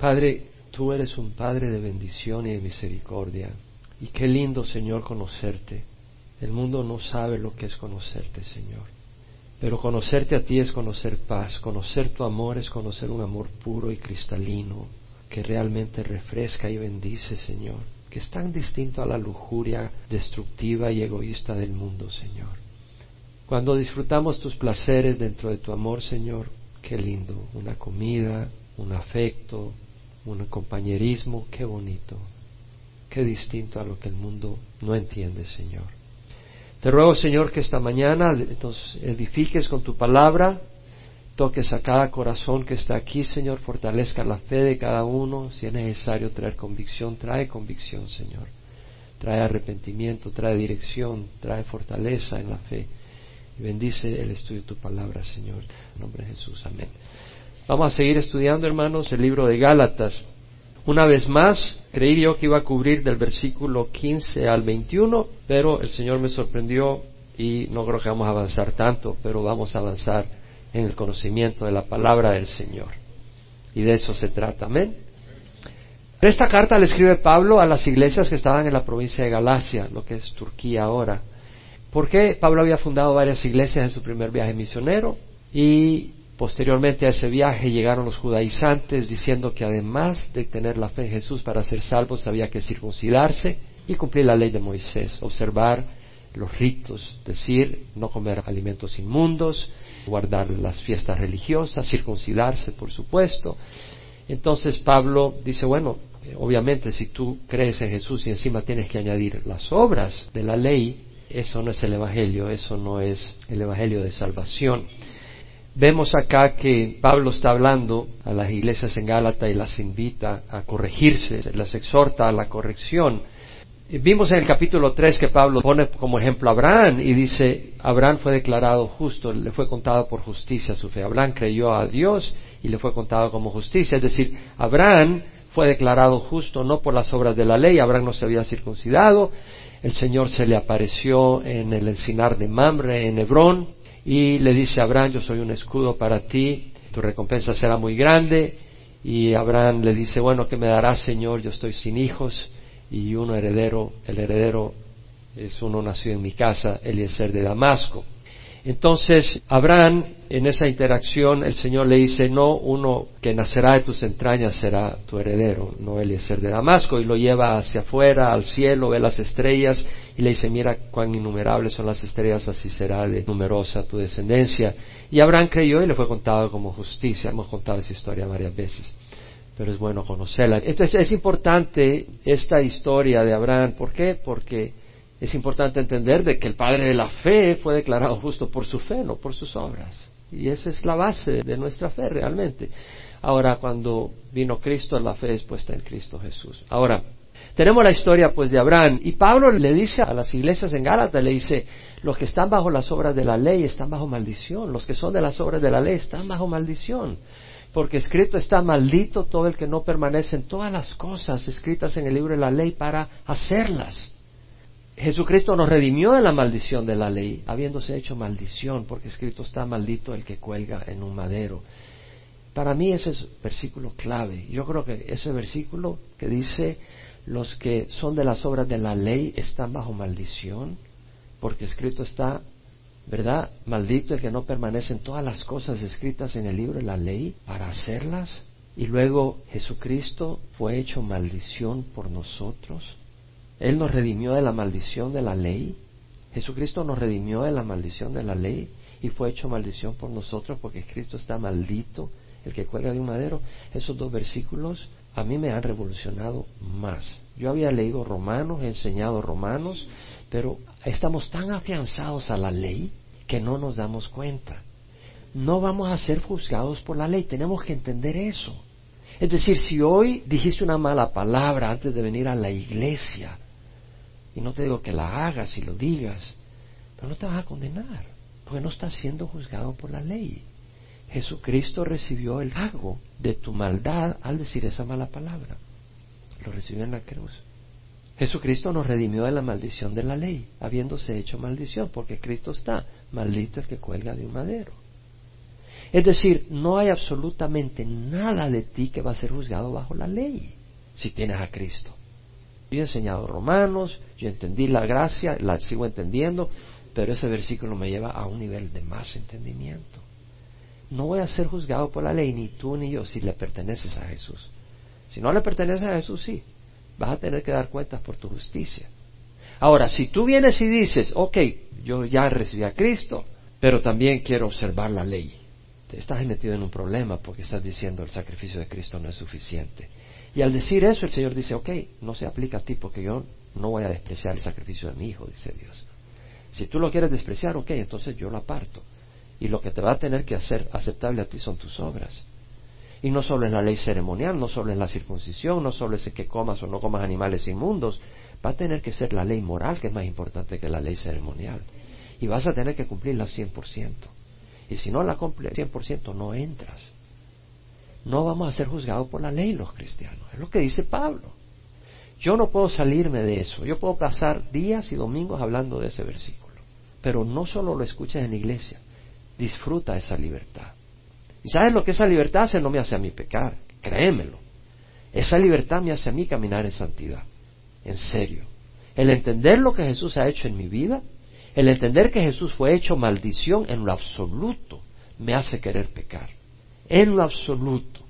Padre, tú eres un Padre de bendición y de misericordia. Y qué lindo, Señor, conocerte. El mundo no sabe lo que es conocerte, Señor. Pero conocerte a ti es conocer paz, conocer tu amor es conocer un amor puro y cristalino, que realmente refresca y bendice, Señor, que es tan distinto a la lujuria destructiva y egoísta del mundo, Señor. Cuando disfrutamos tus placeres dentro de tu amor, Señor, qué lindo, una comida, un afecto, un compañerismo, qué bonito, qué distinto a lo que el mundo no entiende, Señor. Te ruego, Señor, que esta mañana nos edifiques con tu palabra, toques a cada corazón que está aquí, Señor, fortalezca la fe de cada uno. Si es necesario traer convicción, trae convicción, Señor. Trae arrepentimiento, trae dirección, trae fortaleza en la fe. Y bendice el estudio de tu palabra, Señor. En nombre de Jesús, amén. Vamos a seguir estudiando, hermanos, el libro de Gálatas. Una vez más, creí yo que iba a cubrir del versículo 15 al 21, pero el Señor me sorprendió y no creo que vamos a avanzar tanto, pero vamos a avanzar en el conocimiento de la palabra del Señor. Y de eso se trata. Amén. Esta carta le escribe Pablo a las iglesias que estaban en la provincia de Galacia, lo que es Turquía ahora. Porque Pablo había fundado varias iglesias en su primer viaje misionero y Posteriormente a ese viaje llegaron los judaizantes diciendo que además de tener la fe en Jesús para ser salvos había que circuncidarse y cumplir la ley de Moisés, observar los ritos, decir, no comer alimentos inmundos, guardar las fiestas religiosas, circuncidarse, por supuesto. Entonces Pablo dice, bueno, obviamente si tú crees en Jesús y encima tienes que añadir las obras de la ley, eso no es el Evangelio, eso no es el Evangelio de salvación. Vemos acá que Pablo está hablando a las iglesias en Gálata y las invita a corregirse, las exhorta a la corrección. Vimos en el capítulo 3 que Pablo pone como ejemplo a Abraham y dice, Abraham fue declarado justo, le fue contado por justicia su fe. Abraham creyó a Dios y le fue contado como justicia. Es decir, Abraham fue declarado justo no por las obras de la ley, Abraham no se había circuncidado, el Señor se le apareció en el encinar de Mamre, en Hebrón, y le dice a Abraham, yo soy un escudo para ti, tu recompensa será muy grande. Y Abraham le dice, bueno, ¿qué me darás, Señor? Yo estoy sin hijos y uno heredero, el heredero es uno nacido en mi casa, Eliezer de Damasco. Entonces, Abraham, en esa interacción, el Señor le dice, no, uno que nacerá de tus entrañas será tu heredero, no Eliezer de Damasco, y lo lleva hacia afuera, al cielo, ve las estrellas, y le dice, mira cuán innumerables son las estrellas, así será de numerosa tu descendencia. Y Abraham creyó y le fue contado como justicia. Hemos contado esa historia varias veces, pero es bueno conocerla. Entonces es importante esta historia de Abraham. ¿Por qué? Porque es importante entender de que el padre de la fe fue declarado justo por su fe, no por sus obras. Y esa es la base de nuestra fe realmente. Ahora, cuando vino Cristo, la fe es puesta en Cristo Jesús. Ahora, tenemos la historia pues de Abraham y Pablo le dice a las iglesias en Gálatas, le dice, los que están bajo las obras de la ley están bajo maldición, los que son de las obras de la ley están bajo maldición, porque escrito está maldito todo el que no permanece en todas las cosas escritas en el libro de la ley para hacerlas. Jesucristo nos redimió de la maldición de la ley, habiéndose hecho maldición, porque escrito está maldito el que cuelga en un madero. Para mí ese es versículo clave. Yo creo que ese versículo que dice los que son de las obras de la ley están bajo maldición, porque escrito está, ¿verdad? Maldito el que no permanece en todas las cosas escritas en el libro de la ley para hacerlas. Y luego Jesucristo fue hecho maldición por nosotros él nos redimió de la maldición de la ley. Jesucristo nos redimió de la maldición de la ley y fue hecho maldición por nosotros porque Cristo está maldito, el que cuelga de un madero. Esos dos versículos a mí me han revolucionado más. Yo había leído Romanos, he enseñado Romanos, pero estamos tan afianzados a la ley que no nos damos cuenta. No vamos a ser juzgados por la ley, tenemos que entender eso. Es decir, si hoy dijiste una mala palabra antes de venir a la iglesia, y no te digo que la hagas y lo digas, pero no te vas a condenar, porque no estás siendo juzgado por la ley. Jesucristo recibió el pago de tu maldad al decir esa mala palabra. Lo recibió en la cruz. Jesucristo nos redimió de la maldición de la ley, habiéndose hecho maldición, porque Cristo está maldito el que cuelga de un madero. Es decir, no hay absolutamente nada de ti que va a ser juzgado bajo la ley si tienes a Cristo. Yo he enseñado Romanos, yo entendí la gracia, la sigo entendiendo, pero ese versículo me lleva a un nivel de más entendimiento. No voy a ser juzgado por la ley, ni tú ni yo, si le perteneces a Jesús. Si no le perteneces a Jesús, sí, vas a tener que dar cuentas por tu justicia. Ahora, si tú vienes y dices, ok, yo ya recibí a Cristo, pero también quiero observar la ley, te estás metido en un problema porque estás diciendo el sacrificio de Cristo no es suficiente. Y al decir eso, el Señor dice, ok, no se aplica a ti porque yo no voy a despreciar el sacrificio de mi Hijo, dice Dios. Si tú lo quieres despreciar, ok, entonces yo lo aparto. Y lo que te va a tener que hacer aceptable a ti son tus obras. Y no solo es la ley ceremonial, no solo es la circuncisión, no solo es el que comas o no comas animales inmundos, va a tener que ser la ley moral que es más importante que la ley ceremonial. Y vas a tener que cumplirla 100%. Y si no la cumples 100%, no entras. No vamos a ser juzgados por la ley los cristianos. Es lo que dice Pablo. Yo no puedo salirme de eso. Yo puedo pasar días y domingos hablando de ese versículo. Pero no solo lo escuches en la iglesia. Disfruta esa libertad. ¿Y sabes lo que esa libertad hace? No me hace a mí pecar, créemelo. Esa libertad me hace a mí caminar en santidad, en serio. El entender lo que Jesús ha hecho en mi vida, el entender que Jesús fue hecho maldición en lo absoluto, me hace querer pecar. En lo absoluto.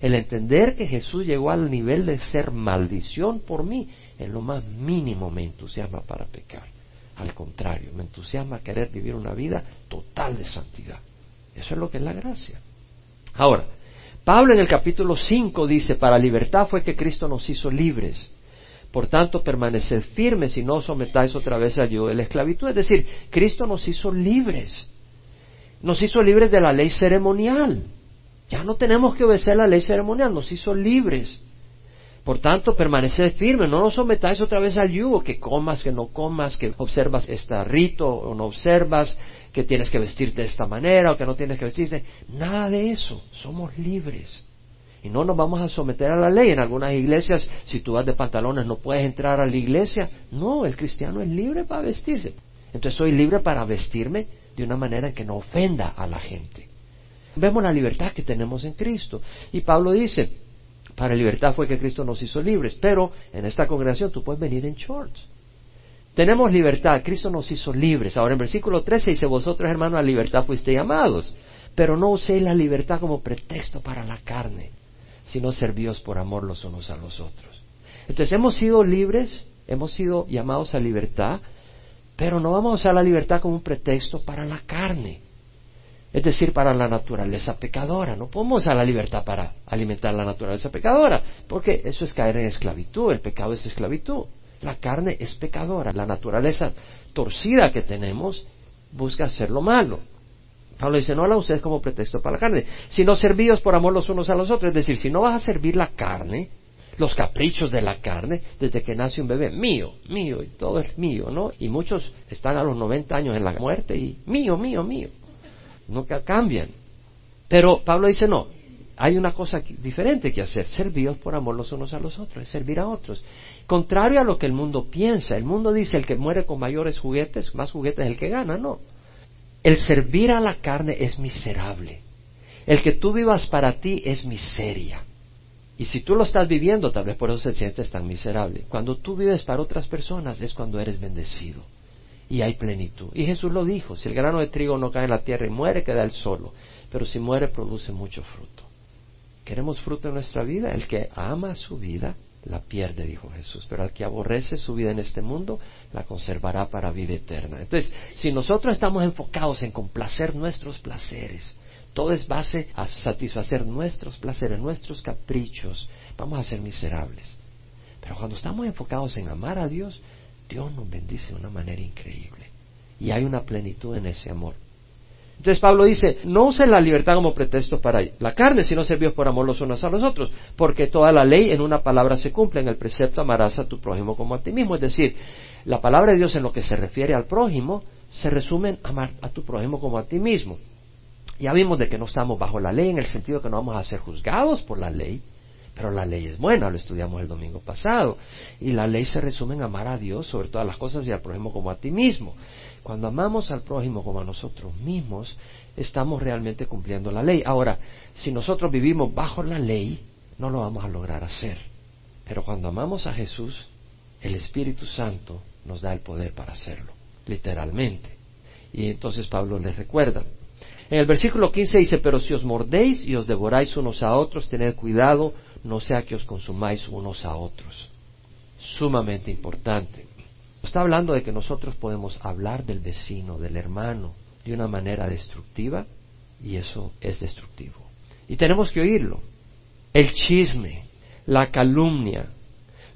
El entender que Jesús llegó al nivel de ser maldición por mí, en lo más mínimo me entusiasma para pecar. Al contrario, me entusiasma querer vivir una vida total de santidad. Eso es lo que es la gracia. Ahora, Pablo en el capítulo 5 dice, para libertad fue que Cristo nos hizo libres. Por tanto, permaneced firmes y no sometáis otra vez al yugo de la esclavitud. Es decir, Cristo nos hizo libres. Nos hizo libres de la ley ceremonial. Ya no tenemos que obedecer la ley ceremonial, nos hizo libres. Por tanto, permaneced firmes, no nos sometáis otra vez al yugo, que comas, que no comas, que observas este rito o no observas, que tienes que vestirte de esta manera o que no tienes que vestirte. Nada de eso, somos libres. Y no nos vamos a someter a la ley. En algunas iglesias, si tú vas de pantalones, no puedes entrar a la iglesia. No, el cristiano es libre para vestirse. Entonces soy libre para vestirme de una manera que no ofenda a la gente. Vemos la libertad que tenemos en Cristo. Y Pablo dice, para libertad fue que Cristo nos hizo libres. Pero en esta congregación tú puedes venir en shorts. Tenemos libertad, Cristo nos hizo libres. Ahora en versículo 13 dice, vosotros hermanos a libertad fuisteis llamados, pero no uséis la libertad como pretexto para la carne, sino servíos por amor los unos a los otros. Entonces hemos sido libres, hemos sido llamados a libertad, pero no vamos a usar la libertad como un pretexto para la carne es decir, para la naturaleza pecadora. No podemos usar la libertad para alimentar la naturaleza pecadora, porque eso es caer en esclavitud, el pecado es esclavitud. La carne es pecadora, la naturaleza torcida que tenemos busca hacer lo malo. Pablo dice, no la uses como pretexto para la carne, sino servíos por amor los unos a los otros. Es decir, si no vas a servir la carne, los caprichos de la carne, desde que nace un bebé, mío, mío, y todo es mío, ¿no? Y muchos están a los 90 años en la muerte y mío, mío, mío no cambian. Pero Pablo dice, no, hay una cosa diferente que hacer, serviros por amor los unos a los otros, es servir a otros. Contrario a lo que el mundo piensa, el mundo dice, el que muere con mayores juguetes, más juguetes es el que gana, no. El servir a la carne es miserable. El que tú vivas para ti es miseria. Y si tú lo estás viviendo, tal vez por eso se sientes tan miserable. Cuando tú vives para otras personas es cuando eres bendecido y hay plenitud. Y Jesús lo dijo, si el grano de trigo no cae en la tierra y muere, queda él solo, pero si muere produce mucho fruto. ¿Queremos fruto en nuestra vida? El que ama su vida la pierde, dijo Jesús, pero al que aborrece su vida en este mundo, la conservará para vida eterna. Entonces, si nosotros estamos enfocados en complacer nuestros placeres, todo es base a satisfacer nuestros placeres, nuestros caprichos, vamos a ser miserables. Pero cuando estamos enfocados en amar a Dios, Dios nos bendice de una manera increíble. Y hay una plenitud en ese amor. Entonces Pablo dice, no usen la libertad como pretexto para la carne, sino servíos por amor los unos a los otros, porque toda la ley en una palabra se cumple, en el precepto amarás a tu prójimo como a ti mismo. Es decir, la palabra de Dios en lo que se refiere al prójimo se resume amar a tu prójimo como a ti mismo. Ya vimos de que no estamos bajo la ley en el sentido que no vamos a ser juzgados por la ley, Pero la ley es buena, lo estudiamos el domingo pasado. Y la ley se resume en amar a Dios sobre todas las cosas y al prójimo como a ti mismo. Cuando amamos al prójimo como a nosotros mismos, estamos realmente cumpliendo la ley. Ahora, si nosotros vivimos bajo la ley, no lo vamos a lograr hacer. Pero cuando amamos a Jesús, el Espíritu Santo nos da el poder para hacerlo, literalmente. Y entonces Pablo les recuerda. En el versículo 15 dice, pero si os mordéis y os devoráis unos a otros, tened cuidado, no sea que os consumáis unos a otros. Sumamente importante. Está hablando de que nosotros podemos hablar del vecino, del hermano, de una manera destructiva, y eso es destructivo. Y tenemos que oírlo. El chisme, la calumnia,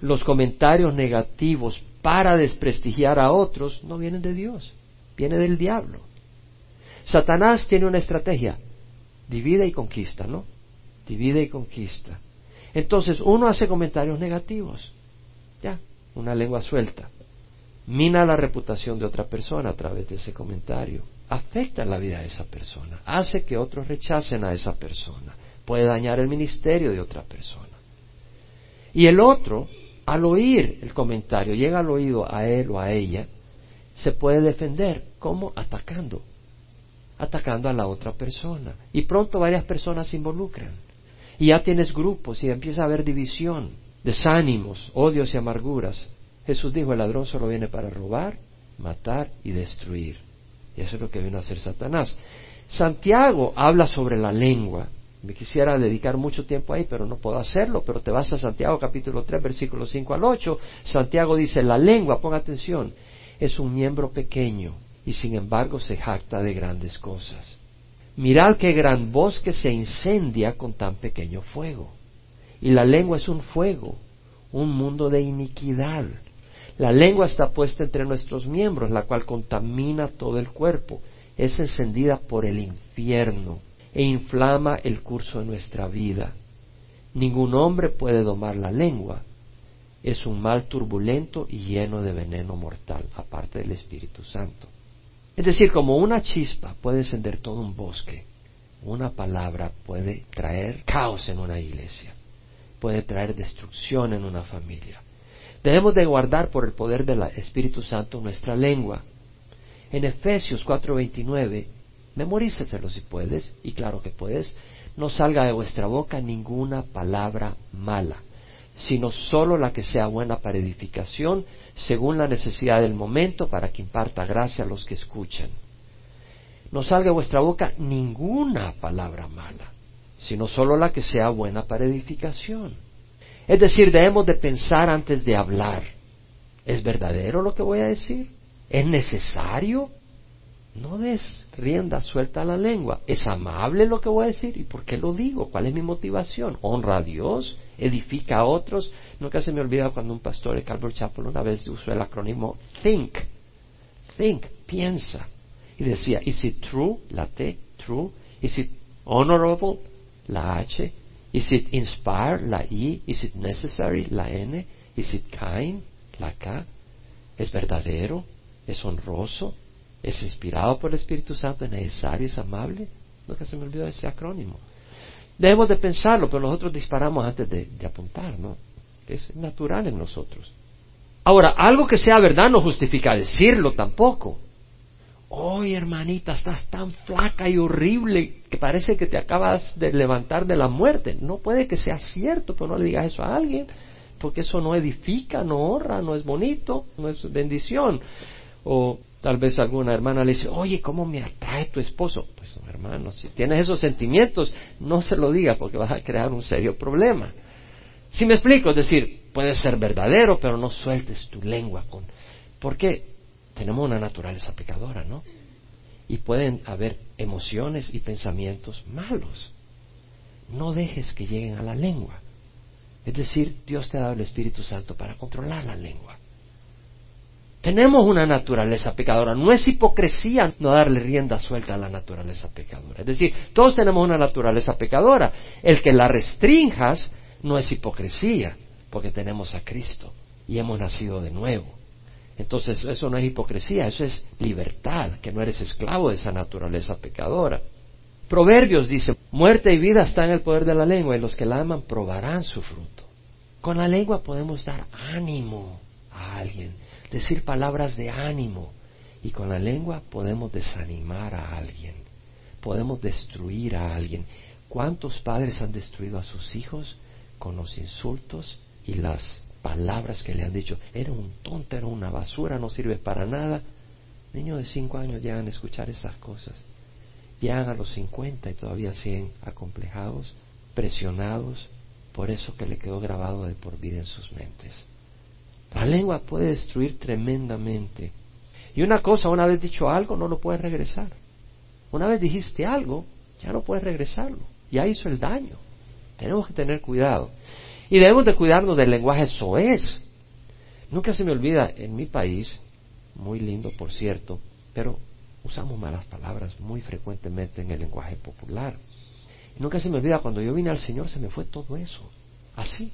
los comentarios negativos para desprestigiar a otros no vienen de Dios, viene del diablo. Satanás tiene una estrategia, divide y conquista, ¿no? Divide y conquista. Entonces uno hace comentarios negativos, ya, una lengua suelta. Mina la reputación de otra persona a través de ese comentario. Afecta la vida de esa persona. Hace que otros rechacen a esa persona. Puede dañar el ministerio de otra persona. Y el otro, al oír el comentario, llega al oído a él o a ella, se puede defender. ¿Cómo? Atacando. Atacando a la otra persona. Y pronto varias personas se involucran y ya tienes grupos y empieza a haber división, desánimos, odios y amarguras. Jesús dijo, el ladrón solo viene para robar, matar y destruir. Y eso es lo que vino a hacer Satanás. Santiago habla sobre la lengua. Me quisiera dedicar mucho tiempo ahí, pero no puedo hacerlo. Pero te vas a Santiago capítulo 3, versículos 5 al 8. Santiago dice, la lengua, pon atención, es un miembro pequeño y sin embargo se jacta de grandes cosas. Mirad qué gran bosque se incendia con tan pequeño fuego. Y la lengua es un fuego, un mundo de iniquidad. La lengua está puesta entre nuestros miembros, la cual contamina todo el cuerpo. Es encendida por el infierno e inflama el curso de nuestra vida. Ningún hombre puede domar la lengua. Es un mal turbulento y lleno de veneno mortal, aparte del Espíritu Santo. Es decir, como una chispa puede encender todo un bosque, una palabra puede traer caos en una iglesia, puede traer destrucción en una familia. Debemos de guardar por el poder del Espíritu Santo nuestra lengua. En Efesios 4:29, memoríceselo si puedes, y claro que puedes, no salga de vuestra boca ninguna palabra mala, sino sólo la que sea buena para edificación, según la necesidad del momento, para que imparta gracia a los que escuchan. No salga de vuestra boca ninguna palabra mala, sino sólo la que sea buena para edificación. Es decir, debemos de pensar antes de hablar. ¿Es verdadero lo que voy a decir? ¿Es necesario? No des rienda suelta a la lengua. ¿Es amable lo que voy a decir? ¿Y por qué lo digo? ¿Cuál es mi motivación? ¿Honra a Dios? ¿Edifica a otros? Nunca se me olvida cuando un pastor de Calvary Chapel una vez usó el acrónimo THINK. THINK, piensa. Y decía, ¿is it true? La T, true. ¿Is it honorable? La H. ¿Is it inspire? La I. ¿Is it necessary? La N. ¿Is it kind? La K. ¿Es verdadero? ¿Es honroso? Es inspirado por el Espíritu Santo, es necesario, es amable. Nunca se me olvidó ese acrónimo. Debemos de pensarlo, pero nosotros disparamos antes de, apuntar, ¿no? Es natural en nosotros. Ahora, algo que sea verdad no justifica decirlo tampoco. Oye, hermanita, estás tan flaca y horrible que parece que te acabas de levantar de la muerte. No puede que sea cierto, pero no le digas eso a alguien, porque eso no edifica, no honra, no es bonito, no es bendición. O Tal vez alguna hermana le dice, oye, ¿cómo me atrae tu esposo? Pues hermano, si tienes esos sentimientos, no se lo digas porque vas a crear un serio problema. Si me explico, es decir, puede ser verdadero, pero no sueltes tu lengua con... Porque tenemos una naturaleza pecadora, ¿no? Y pueden haber emociones y pensamientos malos. No dejes que lleguen a la lengua. Es decir, Dios te ha dado el Espíritu Santo para controlar la lengua. Tenemos una naturaleza pecadora. No es hipocresía no darle rienda suelta a la naturaleza pecadora. Es decir, todos tenemos una naturaleza pecadora. El que la restrinjas no es hipocresía, porque tenemos a Cristo y hemos nacido de nuevo. Entonces eso no es hipocresía, eso es libertad, que no eres esclavo de esa naturaleza pecadora. Proverbios dice, muerte y vida están en el poder de la lengua y los que la aman probarán su fruto. Con la lengua podemos dar ánimo a alguien, decir palabras de ánimo y con la lengua podemos desanimar a alguien, podemos destruir a alguien. ¿Cuántos padres han destruido a sus hijos con los insultos y las palabras que le han dicho? Era un tonto, era una basura, no sirve para nada. Niños de cinco años llegan a escuchar esas cosas llegan a los 50 y todavía siguen acomplejados, presionados por eso que le quedó grabado de por vida en sus mentes. La lengua puede destruir tremendamente. Y una cosa, una vez dicho algo, no lo puedes regresar. Una vez dijiste algo, ya no puedes regresarlo. Ya hizo el daño. Tenemos que tener cuidado. Y debemos de cuidarnos del lenguaje soez. Nunca se me olvida, en mi país, muy lindo por cierto, pero usamos malas palabras muy frecuentemente en el lenguaje popular. Nunca se me olvida, cuando yo vine al Señor se me fue todo eso, así,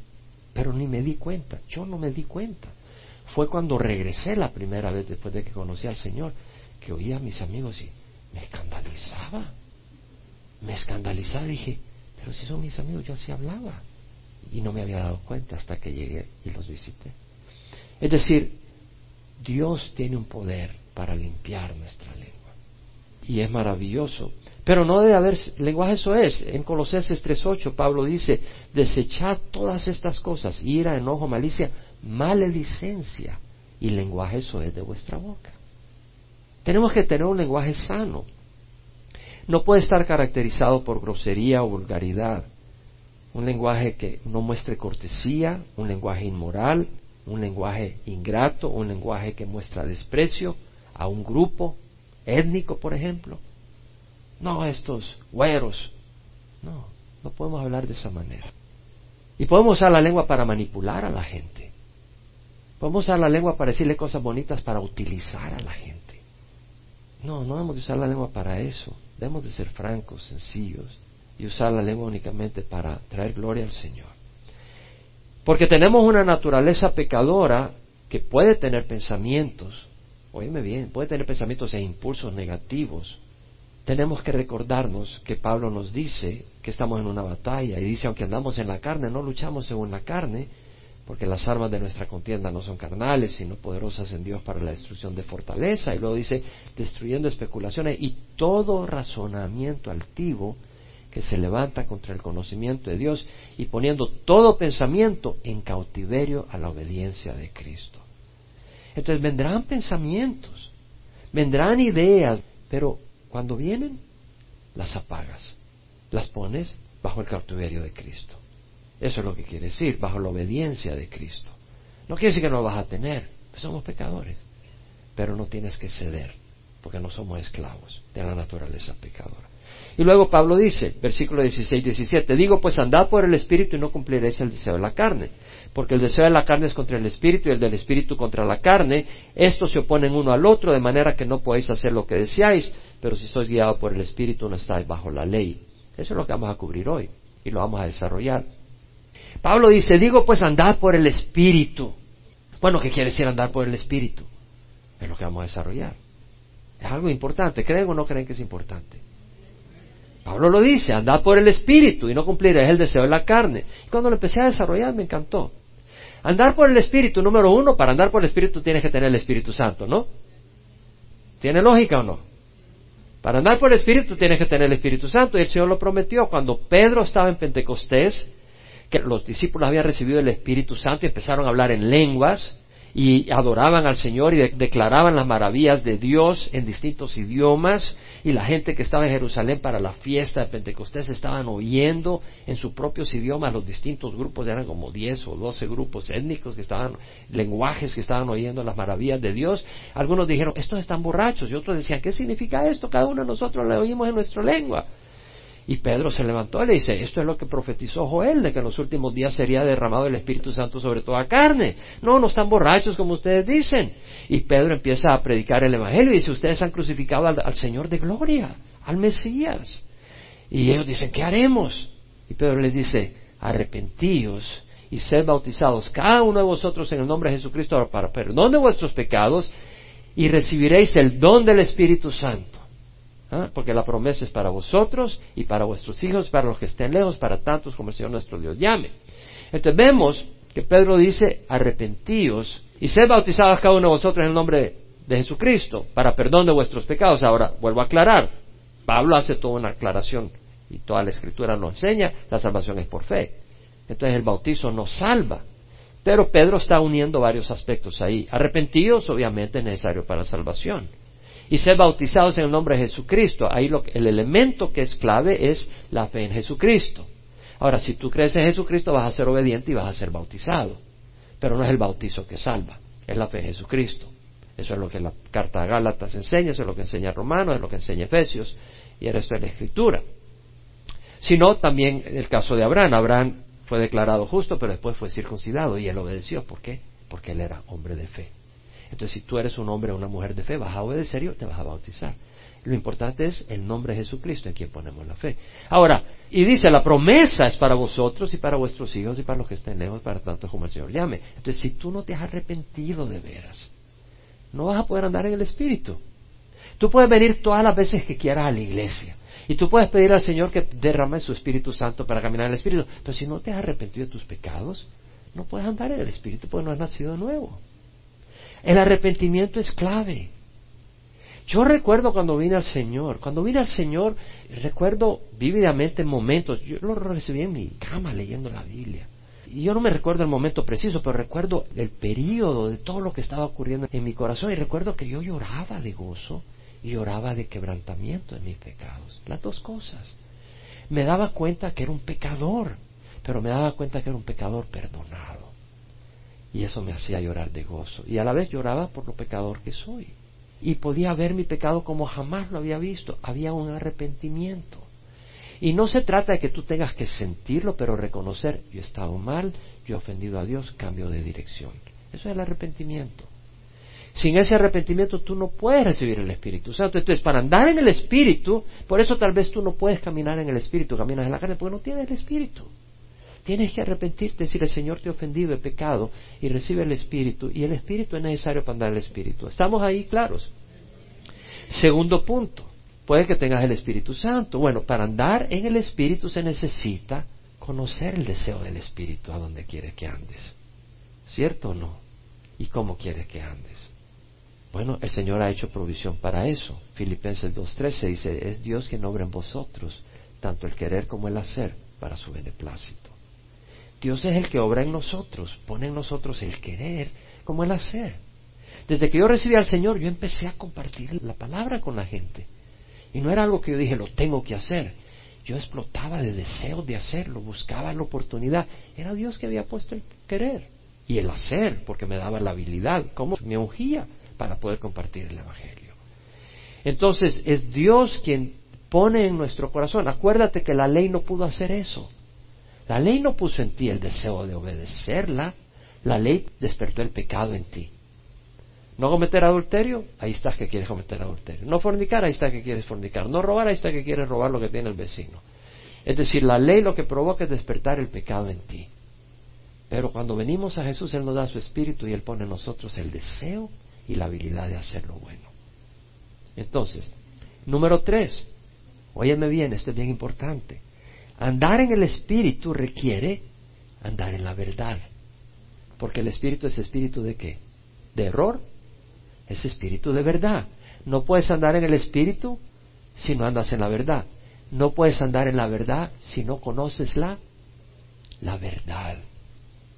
pero ni me di cuenta, yo no me di cuenta. Fue cuando regresé la primera vez después de que conocí al Señor, que oía a mis amigos y me escandalizaba. Me escandalizaba, dije, pero si son mis amigos, yo así hablaba. Y no me había dado cuenta hasta que llegué y los visité. Es decir, Dios tiene un poder para limpiar nuestra lengua y es maravilloso. Pero no debe haber lenguaje eso es. En Colosenses 3.8 Pablo dice, desechad todas estas cosas, ira, enojo, malicia, maledicencia y lenguaje eso es de vuestra boca. Tenemos que tener un lenguaje sano. No puede estar caracterizado por grosería o vulgaridad. Un lenguaje que no muestre cortesía, un lenguaje inmoral, un lenguaje ingrato, un lenguaje que muestra desprecio a un grupo, étnico, por ejemplo. No, estos güeros. No, no podemos hablar de esa manera. Y podemos usar la lengua para manipular a la gente. Podemos usar la lengua para decirle cosas bonitas para utilizar a la gente. No, no debemos de usar la lengua para eso. Debemos de ser francos, sencillos y usar la lengua únicamente para traer gloria al Señor. Porque tenemos una naturaleza pecadora que puede tener pensamientos Óyeme bien, puede tener pensamientos e impulsos negativos. Tenemos que recordarnos que Pablo nos dice que estamos en una batalla y dice, aunque andamos en la carne, no luchamos según la carne, porque las armas de nuestra contienda no son carnales, sino poderosas en Dios para la destrucción de fortaleza. Y luego dice, destruyendo especulaciones y todo razonamiento altivo que se levanta contra el conocimiento de Dios y poniendo todo pensamiento en cautiverio a la obediencia de Cristo. Entonces vendrán pensamientos, vendrán ideas, pero cuando vienen, las apagas, las pones bajo el cautiverio de Cristo. Eso es lo que quiere decir, bajo la obediencia de Cristo. No quiere decir que no lo vas a tener, pues somos pecadores, pero no tienes que ceder, porque no somos esclavos de la naturaleza pecadora. Y luego Pablo dice, versículo 16, 17, digo pues andad por el Espíritu y no cumpliréis el deseo de la carne, porque el deseo de la carne es contra el Espíritu y el del Espíritu contra la carne, estos se oponen uno al otro de manera que no podéis hacer lo que deseáis, pero si sois guiados por el Espíritu no estáis bajo la ley. Eso es lo que vamos a cubrir hoy y lo vamos a desarrollar. Pablo dice, digo pues andad por el Espíritu. Bueno, ¿qué quiere decir andar por el Espíritu? Es lo que vamos a desarrollar. Es algo importante. ¿Creen o no creen que es importante? Pablo lo dice, andad por el Espíritu y no cumpliréis el deseo de la carne. Y cuando lo empecé a desarrollar me encantó. Andar por el Espíritu, número uno, para andar por el Espíritu tienes que tener el Espíritu Santo, ¿no? ¿Tiene lógica o no? Para andar por el Espíritu tienes que tener el Espíritu Santo. Y el Señor lo prometió cuando Pedro estaba en Pentecostés, que los discípulos habían recibido el Espíritu Santo y empezaron a hablar en lenguas y adoraban al Señor y declaraban las maravillas de Dios en distintos idiomas y la gente que estaba en Jerusalén para la fiesta de Pentecostés estaban oyendo en sus propios idiomas los distintos grupos, eran como 10 o 12 grupos étnicos que estaban, lenguajes que estaban oyendo las maravillas de Dios. Algunos dijeron, estos están borrachos y otros decían, ¿qué significa esto? Cada uno de nosotros le oímos en nuestra lengua. Y Pedro se levantó y le dice, esto es lo que profetizó Joel, de que en los últimos días sería derramado el Espíritu Santo sobre toda carne. No, no están borrachos como ustedes dicen. Y Pedro empieza a predicar el Evangelio y dice, ustedes han crucificado al, Señor de gloria, al Mesías. Y ellos dicen, ¿qué haremos? Y Pedro les dice, arrepentíos y sed bautizados cada uno de vosotros en el nombre de Jesucristo para perdón de vuestros pecados y recibiréis el don del Espíritu Santo ¿ah? porque la promesa es para vosotros y para vuestros hijos, para los que estén lejos, para tantos como el Señor nuestro Dios llame. Entonces vemos que Pedro dice, arrepentíos y sed bautizados cada uno de vosotros en el nombre de Jesucristo para perdón de vuestros pecados. Ahora, vuelvo a aclarar, Pablo hace toda una aclaración y toda la escritura nos enseña, la salvación es por fe. Entonces el bautizo nos salva. Pero Pedro está uniendo varios aspectos ahí. Arrepentidos, obviamente, es necesario para salvación. Y ser bautizados en el nombre de Jesucristo. Ahí lo, el elemento que es clave es la fe en Jesucristo. Ahora, si tú crees en Jesucristo, vas a ser obediente y vas a ser bautizado. Pero no es el bautizo que salva, es la fe en Jesucristo. Eso es lo que la carta de Gálatas enseña, eso es lo que enseña Romanos, es lo que enseña Efesios, y el resto es la Escritura. Sino también el caso de Abraham. Abraham fue declarado justo, pero después fue circuncidado y él obedeció. ¿Por qué? Porque él era hombre de fe. Entonces, si tú eres un hombre o una mujer de fe, vas a obedecer y te vas a bautizar. Lo importante es el nombre de Jesucristo en quien ponemos la fe. Ahora, y dice, la promesa es para vosotros y para vuestros hijos y para los que estén lejos, para tanto como el Señor llame. Entonces, si tú no te has arrepentido de veras, no vas a poder andar en el Espíritu. Tú puedes venir todas las veces que quieras a la iglesia. Y tú puedes pedir al Señor que derrame su Espíritu Santo para caminar en el Espíritu. Pero si no te has arrepentido de tus pecados, no puedes andar en el Espíritu porque no has nacido de nuevo. El arrepentimiento es clave. Yo recuerdo cuando vine al Señor, cuando vine al Señor, recuerdo vívidamente momentos, yo lo recibí en mi cama leyendo la Biblia. Y yo no me recuerdo el momento preciso, pero recuerdo el periodo de todo lo que estaba ocurriendo en mi corazón y recuerdo que yo lloraba de gozo y lloraba de quebrantamiento en mis pecados. Las dos cosas. Me daba cuenta que era un pecador, pero me daba cuenta que era un pecador perdonado. Y eso me hacía llorar de gozo. Y a la vez lloraba por lo pecador que soy y podía ver mi pecado como jamás lo había visto. Había un arrepentimiento. Y no se trata de que tú tengas que sentirlo, pero reconocer, yo he estado mal, yo he ofendido a Dios, cambio de dirección. Eso es el arrepentimiento. Sin ese arrepentimiento tú no puedes recibir el Espíritu Santo. Entonces, para andar en el Espíritu, por eso tal vez tú no puedes caminar en el Espíritu, caminas en la carne, porque no tienes el Espíritu. Tienes que arrepentirte, decir, el Señor te ha ofendido, he pecado, y recibe el Espíritu. Y el Espíritu es necesario para andar el Espíritu. ¿Estamos ahí claros? Segundo punto, puede que tengas el Espíritu Santo. Bueno, para andar en el Espíritu se necesita conocer el deseo del Espíritu a donde quiere que andes. ¿Cierto o no? ¿Y cómo quiere que andes? Bueno, el Señor ha hecho provisión para eso. Filipenses 2.13 dice, es Dios quien obra en vosotros, tanto el querer como el hacer, para su beneplácito. Dios es el que obra en nosotros, pone en nosotros el querer como el hacer. Desde que yo recibí al Señor, yo empecé a compartir la palabra con la gente. Y no era algo que yo dije, lo tengo que hacer. Yo explotaba de deseo de hacerlo, buscaba la oportunidad. Era Dios que había puesto el querer y el hacer, porque me daba la habilidad, como me ungía para poder compartir el Evangelio. Entonces, es Dios quien pone en nuestro corazón. Acuérdate que la ley no pudo hacer eso. La ley no puso en ti el deseo de obedecerla, la ley despertó el pecado en ti. No cometer adulterio, ahí estás que quieres cometer adulterio. No fornicar, ahí está que quieres fornicar. No robar, ahí está que quieres robar lo que tiene el vecino. Es decir, la ley lo que provoca es despertar el pecado en ti. Pero cuando venimos a Jesús, Él nos da su espíritu y Él pone en nosotros el deseo y la habilidad de hacer lo bueno. Entonces, número tres, óyeme bien, esto es bien importante. Andar en el Espíritu requiere andar en la verdad. Porque el Espíritu es espíritu de qué? ¿De error? Es espíritu de verdad. No puedes andar en el Espíritu si no andas en la verdad. No puedes andar en la verdad si no conoces la, la verdad.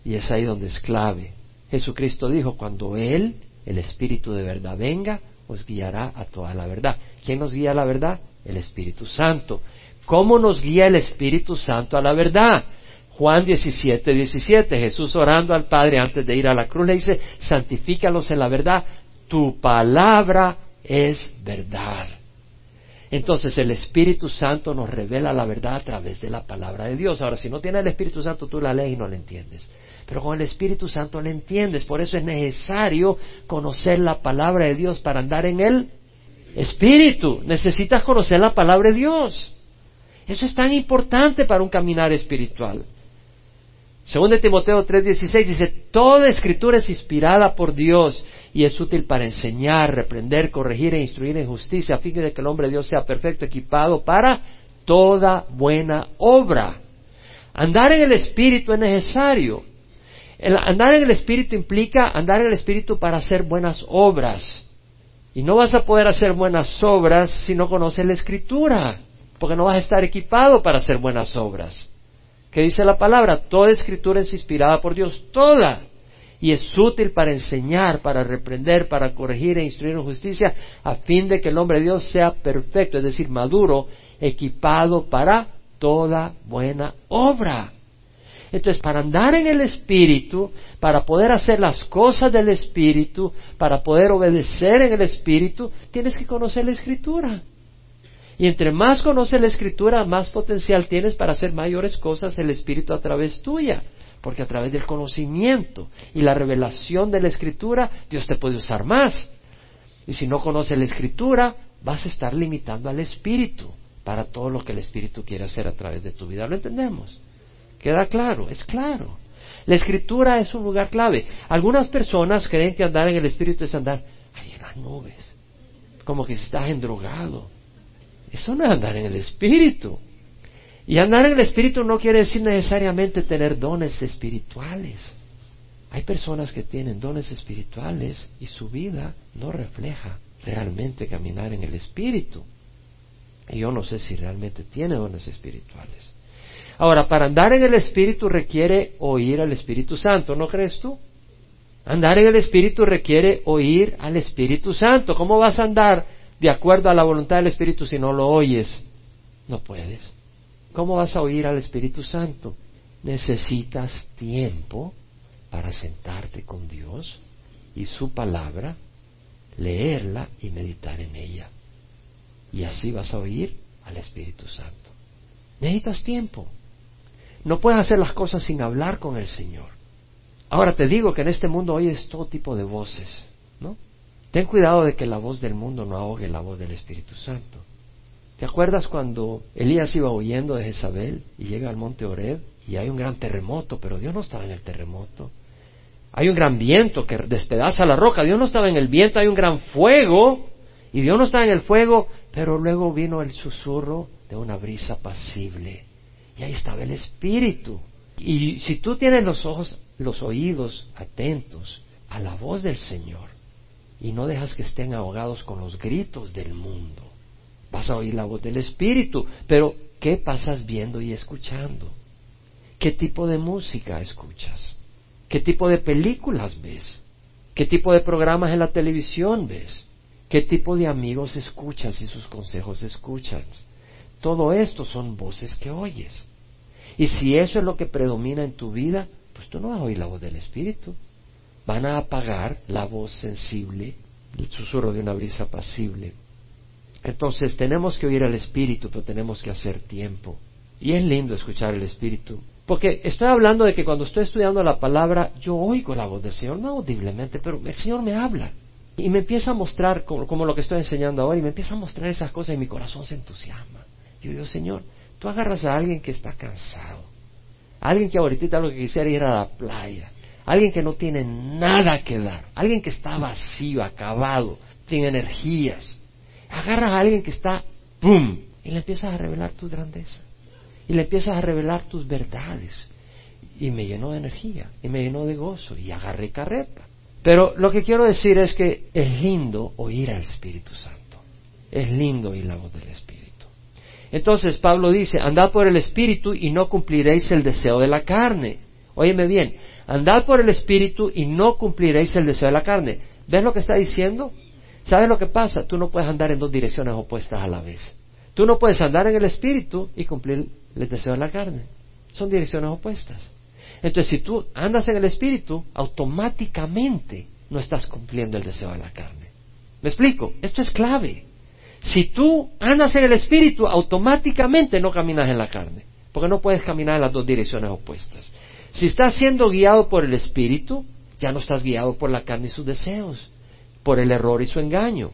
Y es ahí donde es clave. Jesucristo dijo, cuando Él, el Espíritu de verdad, venga, os guiará a toda la verdad. ¿Quién nos guía a la verdad? El Espíritu Santo. ¿Cómo nos guía el Espíritu Santo a la verdad? Juan 17, 17, Jesús orando al Padre antes de ir a la cruz le dice, santifícalos en la verdad, tu palabra es verdad. Entonces el Espíritu Santo nos revela la verdad a través de la palabra de Dios. Ahora, si no tienes el Espíritu Santo, tú la lees y no la entiendes. Pero con el Espíritu Santo la entiendes. Por eso es necesario conocer la palabra de Dios para andar en el Espíritu. Necesitas conocer la palabra de Dios. Eso es tan importante para un caminar espiritual. Según de Timoteo 3:16 dice, toda escritura es inspirada por Dios y es útil para enseñar, reprender, corregir e instruir en justicia, a fin de que el hombre de Dios sea perfecto, equipado para toda buena obra. Andar en el Espíritu es necesario. andar en el Espíritu implica andar en el Espíritu para hacer buenas obras. Y no vas a poder hacer buenas obras si no conoces la Escritura, porque no vas a estar equipado para hacer buenas obras. ¿Qué dice la palabra? Toda Escritura es inspirada por Dios, toda. Y es útil para enseñar, para reprender, para corregir e instruir en justicia, a fin de que el hombre de Dios sea perfecto, es decir, maduro, equipado para toda buena obra. Entonces, para andar en el Espíritu, para poder hacer las cosas del Espíritu, para poder obedecer en el Espíritu, tienes que conocer la Escritura. Y entre más conoces la Escritura, más potencial tienes para hacer mayores cosas el Espíritu a través tuya. Porque a través del conocimiento y la revelación de la Escritura, Dios te puede usar más. Y si no conoces la Escritura, vas a estar limitando al Espíritu para todo lo que el Espíritu quiere hacer a través de tu vida. ¿Lo entendemos? Queda claro, es claro. La escritura es un lugar clave. Algunas personas creen que andar en el Espíritu es andar ahí en las nubes, como que estás endrogado. Eso no es andar en el Espíritu. Y andar en el Espíritu no quiere decir necesariamente tener dones espirituales. Hay personas que tienen dones espirituales y su vida no refleja realmente caminar en el Espíritu. Y yo no sé si realmente tiene dones espirituales. Ahora, para andar en el Espíritu requiere oír al Espíritu Santo, ¿no crees tú? Andar en el Espíritu requiere oír al Espíritu Santo. ¿Cómo vas a andar de acuerdo a la voluntad del Espíritu si no lo oyes? No puedes. ¿Cómo vas a oír al Espíritu Santo? Necesitas tiempo para sentarte con Dios y su palabra, leerla y meditar en ella. Y así vas a oír al Espíritu Santo. Necesitas tiempo. No puedes hacer las cosas sin hablar con el Señor. Ahora te digo que en este mundo oyes todo tipo de voces, ¿no? Ten cuidado de que la voz del mundo no ahogue la voz del Espíritu Santo. ¿Te acuerdas cuando Elías iba huyendo de Jezabel y llega al monte Oreb y hay un gran terremoto, pero Dios no estaba en el terremoto? Hay un gran viento que despedaza la roca, Dios no estaba en el viento, hay un gran fuego y Dios no estaba en el fuego, pero luego vino el susurro de una brisa pasible y ahí estaba el Espíritu. Y si tú tienes los ojos, los oídos atentos a la voz del Señor y no dejas que estén ahogados con los gritos del mundo, vas a oír la voz del Espíritu. Pero, ¿qué pasas viendo y escuchando? ¿Qué tipo de música escuchas? ¿Qué tipo de películas ves? ¿Qué tipo de programas en la televisión ves? ¿Qué tipo de amigos escuchas y sus consejos escuchas? Todo esto son voces que oyes. Y si eso es lo que predomina en tu vida, pues tú no vas a oír la voz del Espíritu. Van a apagar la voz sensible, el susurro de una brisa pasible. Entonces tenemos que oír al Espíritu, pero tenemos que hacer tiempo. Y es lindo escuchar el Espíritu. Porque estoy hablando de que cuando estoy estudiando la palabra, yo oigo la voz del Señor, no audiblemente, pero el Señor me habla. Y me empieza a mostrar, como, lo que estoy enseñando ahora, y me empieza a mostrar esas cosas y mi corazón se entusiasma. Yo digo, Señor, tú agarras a alguien que está cansado, alguien que ahorita lo que quisiera ir a la playa, alguien que no tiene nada que dar, alguien que está vacío, acabado, sin energías. Agarras a alguien que está, ¡pum! Y le empiezas a revelar tu grandeza. Y le empiezas a revelar tus verdades. Y me llenó de energía, y me llenó de gozo, y agarré carreta. Pero lo que quiero decir es que es lindo oír al Espíritu Santo. Es lindo oír la voz del Espíritu. Entonces Pablo dice, andad por el Espíritu y no cumpliréis el deseo de la carne. Óyeme bien, andad por el Espíritu y no cumpliréis el deseo de la carne. ¿Ves lo que está diciendo? ¿Sabes lo que pasa? Tú no puedes andar en dos direcciones opuestas a la vez. Tú no puedes andar en el Espíritu y cumplir el deseo de la carne. Son direcciones opuestas. Entonces, si tú andas en el Espíritu, automáticamente no estás cumpliendo el deseo de la carne. ¿Me explico? Esto es clave. Si tú andas en el Espíritu, automáticamente no caminas en la carne, porque no puedes caminar en las dos direcciones opuestas. Si estás siendo guiado por el Espíritu, ya no estás guiado por la carne y sus deseos, por el error y su engaño.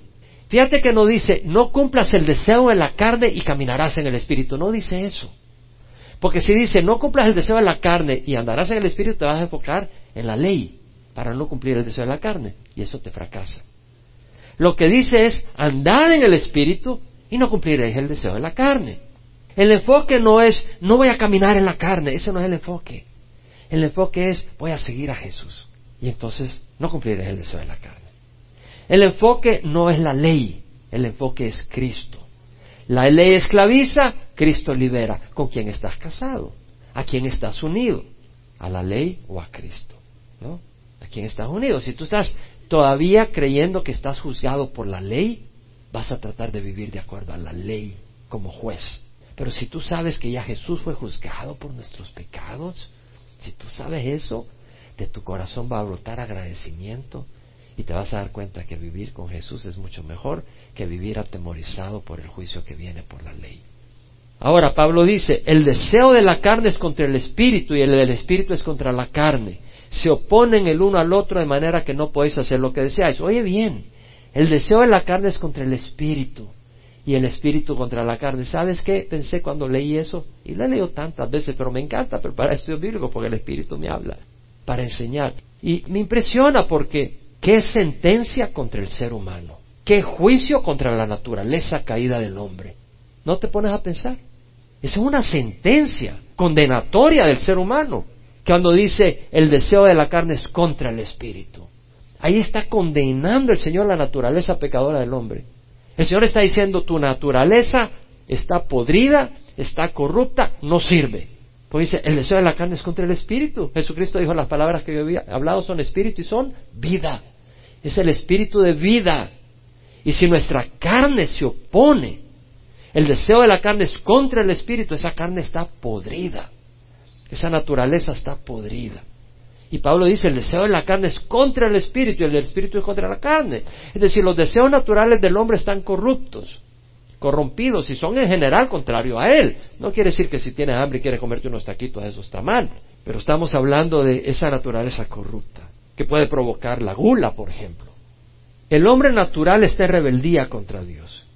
Fíjate que no dice, no cumplas el deseo de la carne y caminarás en el Espíritu, no dice eso. Porque si dice no cumplas el deseo de la carne y andarás en el espíritu, te vas a enfocar en la ley para no cumplir el deseo de la carne y eso te fracasa. Lo que dice es andar en el espíritu y no cumpliréis el deseo de la carne. El enfoque no es no voy a caminar en la carne, ese no es el enfoque. El enfoque es voy a seguir a Jesús y entonces no cumpliré el deseo de la carne. El enfoque no es la ley, el enfoque es Cristo. La ley esclaviza, Cristo libera. ¿Con quién estás casado? ¿A quién estás unido? ¿A la ley o a Cristo? ¿No? ¿A quién estás unido? Si tú estás todavía creyendo que estás juzgado por la ley, vas a tratar de vivir de acuerdo a la ley como juez. Pero si tú sabes que ya Jesús fue juzgado por nuestros pecados, si tú sabes eso, de tu corazón va a brotar agradecimiento y te vas a dar cuenta que vivir con Jesús es mucho mejor que vivir atemorizado por el juicio que viene por la ley. Ahora Pablo dice, el deseo de la carne es contra el espíritu y el del espíritu es contra la carne. Se oponen el uno al otro de manera que no podéis hacer lo que deseáis. Oye bien, el deseo de la carne es contra el espíritu y el espíritu contra la carne. ¿Sabes qué? Pensé cuando leí eso, y lo he leído tantas veces, pero me encanta preparar estudio bíblico porque el espíritu me habla para enseñar. Y me impresiona porque ¿Qué sentencia contra el ser humano? ¿Qué juicio contra la naturaleza caída del hombre? ¿No te pones a pensar? Es una sentencia condenatoria del ser humano, cuando dice el deseo de la carne es contra el espíritu. Ahí está condenando el Señor la naturaleza pecadora del hombre. El Señor está diciendo tu naturaleza está podrida, está corrupta, no sirve. Pues dice, el deseo de la carne es contra el espíritu. Jesucristo dijo las palabras que yo había hablado son espíritu y son vida es el espíritu de vida. Y si nuestra carne se opone, el deseo de la carne es contra el espíritu, esa carne está podrida. Esa naturaleza está podrida. Y Pablo dice, el deseo de la carne es contra el espíritu y el del espíritu es contra la carne. Es decir, los deseos naturales del hombre están corruptos, corrompidos y son en general contrario a él. No quiere decir que si tienes hambre y quieres comerte unos taquitos, eso está mal. Pero estamos hablando de esa naturaleza corrupta que puede provocar la gula, por ejemplo. El hombre natural está en rebeldía contra Dios.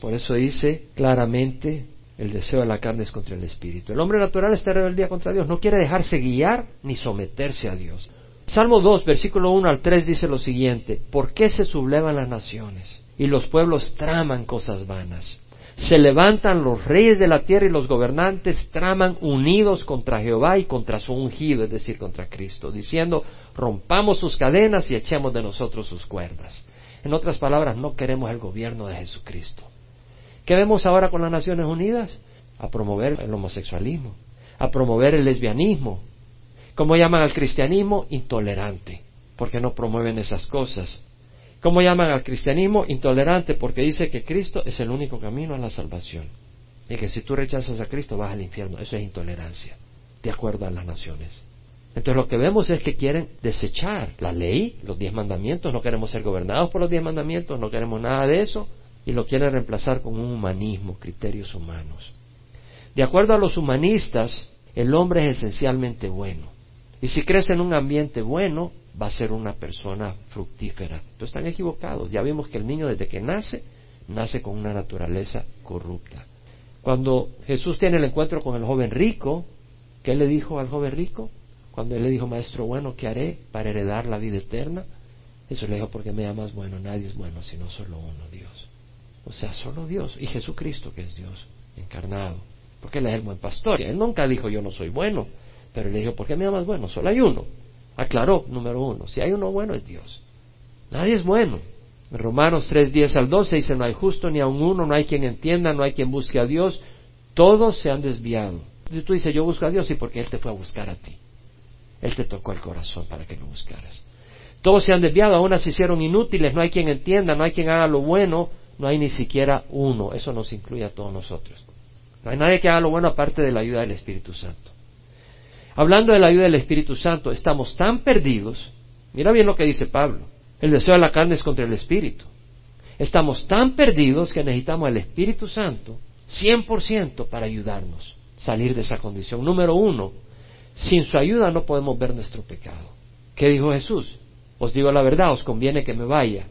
Por eso dice claramente el deseo de la carne es contra el espíritu. El hombre natural está en rebeldía contra Dios, no quiere dejarse guiar ni someterse a Dios. Salmo 2, versículo 1 al 3 dice lo siguiente, ¿por qué se sublevan las naciones y los pueblos traman cosas vanas? Se levantan los reyes de la tierra y los gobernantes traman unidos contra Jehová y contra su ungido, es decir, contra Cristo, diciendo, rompamos sus cadenas y echemos de nosotros sus cuerdas. En otras palabras, no queremos el gobierno de Jesucristo. ¿Qué vemos ahora con las Naciones Unidas? A promover el homosexualismo, a promover el lesbianismo. ¿Cómo llaman al cristianismo? Intolerante, porque no promueven esas cosas. ¿Cómo llaman al cristianismo? Intolerante porque dice que Cristo es el único camino a la salvación. Y que si tú rechazas a Cristo vas al infierno. Eso es intolerancia, de acuerdo a las naciones. Entonces lo que vemos es que quieren desechar la ley, los diez mandamientos, no queremos ser gobernados por los diez mandamientos, no queremos nada de eso, y lo quieren reemplazar con un humanismo, criterios humanos. De acuerdo a los humanistas, el hombre es esencialmente bueno. Y si crece en un ambiente bueno, va a ser una persona fructífera. Pero están equivocados. Ya vimos que el niño desde que nace, nace con una naturaleza corrupta. Cuando Jesús tiene el encuentro con el joven rico, ¿qué le dijo al joven rico? Cuando él le dijo, Maestro bueno, ¿qué haré para heredar la vida eterna? Eso le dijo, porque me llamas bueno, nadie es bueno, sino solo uno, Dios. O sea, solo Dios y Jesucristo que es Dios encarnado. Porque Él es el buen pastor. Él nunca dijo, yo no soy bueno, pero le dijo, ¿por qué me llamas bueno? Solo hay uno. Aclaró, número uno, si hay uno bueno es Dios. Nadie es bueno. En Romanos 3, 10 al 12 dice, no hay justo ni aun uno, no hay quien entienda, no hay quien busque a Dios, todos se han desviado. Y tú dices, yo busco a Dios, y porque Él te fue a buscar a ti. Él te tocó el corazón para que lo buscaras. Todos se han desviado, aún se hicieron inútiles, no hay quien entienda, no hay quien haga lo bueno, no hay ni siquiera uno. Eso nos incluye a todos nosotros. No hay nadie que haga lo bueno aparte de la ayuda del Espíritu Santo. Hablando de la ayuda del Espíritu Santo, estamos tan perdidos. Mira bien lo que dice Pablo. El deseo de la carne es contra el Espíritu. Estamos tan perdidos que necesitamos el Espíritu Santo 100% para ayudarnos a salir de esa condición. Número uno, sin su ayuda no podemos ver nuestro pecado. ¿Qué dijo Jesús? Os digo la verdad, os conviene que me vaya,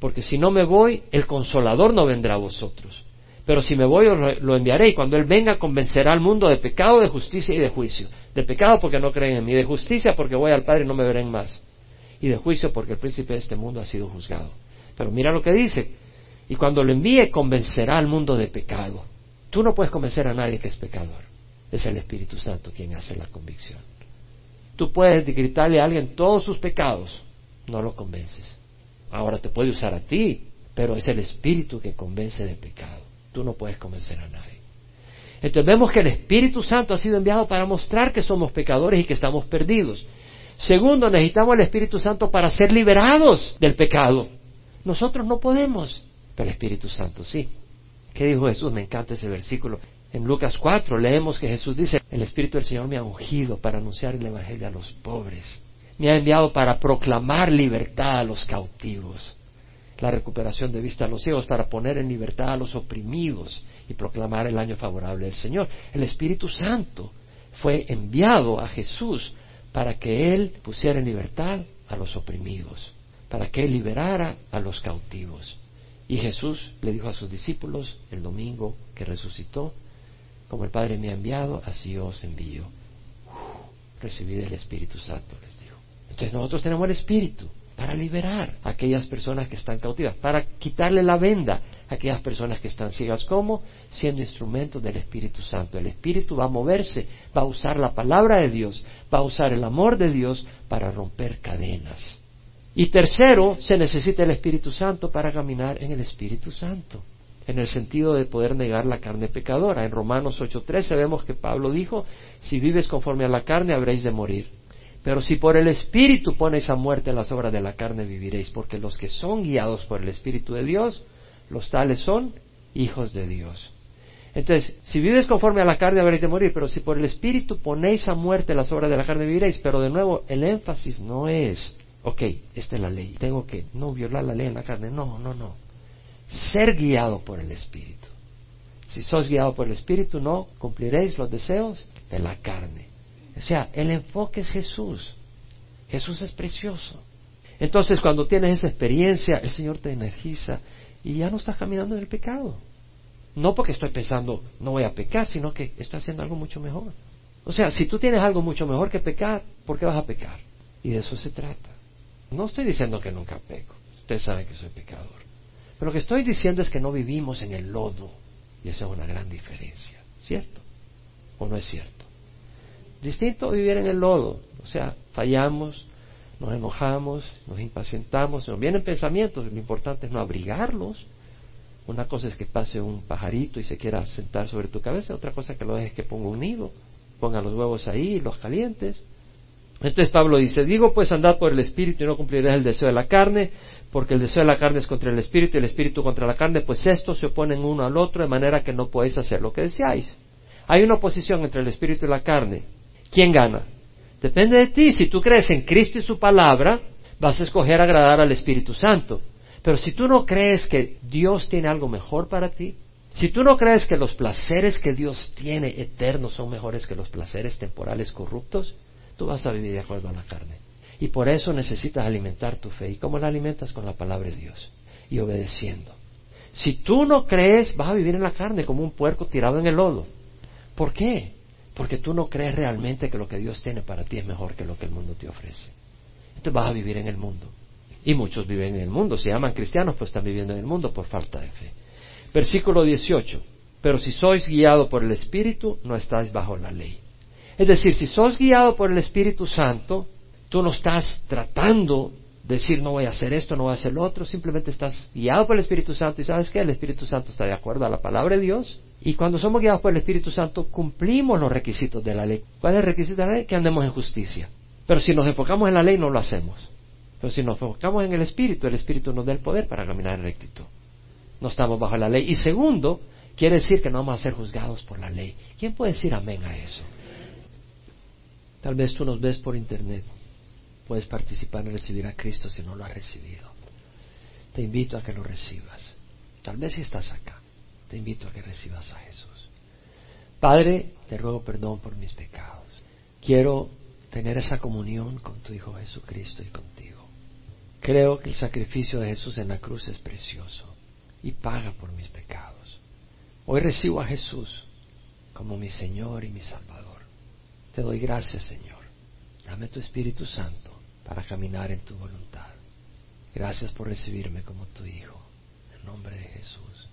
porque si no me voy, el consolador no vendrá a vosotros. Pero si me voy, lo enviaré y cuando Él venga convencerá al mundo de pecado, de justicia y de juicio. De pecado porque no creen en mí, de justicia porque voy al Padre y no me verán más. Y de juicio porque el príncipe de este mundo ha sido juzgado. Pero mira lo que dice. Y cuando lo envíe, convencerá al mundo de pecado. Tú no puedes convencer a nadie que es pecador. Es el Espíritu Santo quien hace la convicción. Tú puedes gritarle a alguien todos sus pecados, no lo convences. Ahora te puede usar a ti, pero es el Espíritu que convence de pecado. Tú no puedes convencer a nadie. Entonces vemos que el Espíritu Santo ha sido enviado para mostrar que somos pecadores y que estamos perdidos. Segundo, necesitamos el Espíritu Santo para ser liberados del pecado. Nosotros no podemos, pero el Espíritu Santo sí. ¿Qué dijo Jesús? Me encanta ese versículo. En Lucas 4 leemos que Jesús dice, el Espíritu del Señor me ha ungido para anunciar el Evangelio a los pobres. Me ha enviado para proclamar libertad a los cautivos, la recuperación de vista a los ciegos, para poner en libertad a los oprimidos y proclamar el año favorable del Señor. El Espíritu Santo fue enviado a Jesús para que Él pusiera en libertad a los oprimidos, para que Él liberara a los cautivos. Y Jesús le dijo a sus discípulos el domingo que resucitó, como el Padre me ha enviado, así os envío. recibid el Espíritu Santo. Entonces nosotros tenemos el Espíritu para liberar a aquellas personas que están cautivas, para quitarle la venda a aquellas personas que están ciegas. ¿Cómo? Siendo instrumentos del Espíritu Santo. El Espíritu va a moverse, va a usar la palabra de Dios, va a usar el amor de Dios para romper cadenas. Y tercero, se necesita el Espíritu Santo para caminar en el Espíritu Santo en el sentido de poder negar la carne pecadora. En Romanos 8:13 vemos que Pablo dijo, si vives conforme a la carne habréis de morir. Pero si por el Espíritu ponéis a muerte las obras de la carne, viviréis, porque los que son guiados por el Espíritu de Dios, los tales son hijos de Dios. Entonces, si vives conforme a la carne habréis de morir, pero si por el Espíritu ponéis a muerte las obras de la carne, viviréis. Pero de nuevo, el énfasis no es, ok, esta es la ley, tengo que no violar la ley en la carne. No, no, no ser guiado por el Espíritu. Si sos guiado por el Espíritu, no cumpliréis los deseos de la carne. O sea, el enfoque es Jesús. Jesús es precioso. Entonces, cuando tienes esa experiencia, el Señor te energiza y ya no estás caminando en el pecado. No porque estoy pensando, no voy a pecar, sino que estoy haciendo algo mucho mejor. O sea, si tú tienes algo mucho mejor que pecar, ¿por qué vas a pecar? Y de eso se trata. No estoy diciendo que nunca peco. Usted sabe que soy pecador. Pero lo que estoy diciendo es que no vivimos en el lodo. Y esa es una gran diferencia. ¿Cierto? ¿O no es cierto? Distinto vivir en el lodo. O sea, fallamos, nos enojamos, nos impacientamos, nos vienen pensamientos. Lo importante es no abrigarlos. Una cosa es que pase un pajarito y se quiera sentar sobre tu cabeza. Otra cosa que lo dejes que ponga un nido. Ponga los huevos ahí, los calientes. Entonces Pablo dice, digo pues andad por el Espíritu y no cumpliréis el deseo de la carne, porque el deseo de la carne es contra el Espíritu y el Espíritu contra la carne, pues estos se oponen uno al otro de manera que no podéis hacer lo que deseáis. Hay una oposición entre el Espíritu y la carne. ¿Quién gana? Depende de ti. Si tú crees en Cristo y su palabra, vas a escoger agradar al Espíritu Santo. Pero si tú no crees que Dios tiene algo mejor para ti, si tú no crees que los placeres que Dios tiene eternos son mejores que los placeres temporales corruptos, tú vas a vivir de acuerdo a la carne. Y por eso necesitas alimentar tu fe. ¿Y cómo la alimentas? Con la palabra de Dios y obedeciendo. Si tú no crees, vas a vivir en la carne como un puerco tirado en el lodo. ¿Por qué? Porque tú no crees realmente que lo que Dios tiene para ti es mejor que lo que el mundo te ofrece. Entonces vas a vivir en el mundo. Y muchos viven en el mundo. Se llaman cristianos, pues están viviendo en el mundo por falta de fe. Versículo 18. Pero si sois guiado por el Espíritu, no estáis bajo la ley. Es decir, si sos guiado por el Espíritu Santo, tú no estás tratando decir no voy a hacer esto, no voy a hacer lo otro, simplemente estás guiado por el Espíritu Santo y sabes que el Espíritu Santo está de acuerdo a la palabra de Dios. Y cuando somos guiados por el Espíritu Santo, cumplimos los requisitos de la ley. ¿Cuál es el requisito de la ley? Que andemos en justicia. Pero si nos enfocamos en la ley, no lo hacemos. Pero si nos enfocamos en el Espíritu, el Espíritu nos da el poder para caminar en rectitud. No estamos bajo la ley. Y segundo, quiere decir que no vamos a ser juzgados por la ley. ¿Quién puede decir amén a eso? Tal vez tú nos ves por internet. Puedes participar en recibir a Cristo si no lo has recibido. Te invito a que lo recibas. Tal vez si estás acá, te invito a que recibas a Jesús. Padre, te ruego perdón por mis pecados. Quiero tener esa comunión con tu Hijo Jesucristo y contigo. Creo que el sacrificio de Jesús en la cruz es precioso y paga por mis pecados. Hoy recibo a Jesús como mi Señor y mi Salvador. Te doy gracias, Señor. Dame tu Espíritu Santo para caminar en tu voluntad. Gracias por recibirme como tu Hijo. En nombre de Jesús.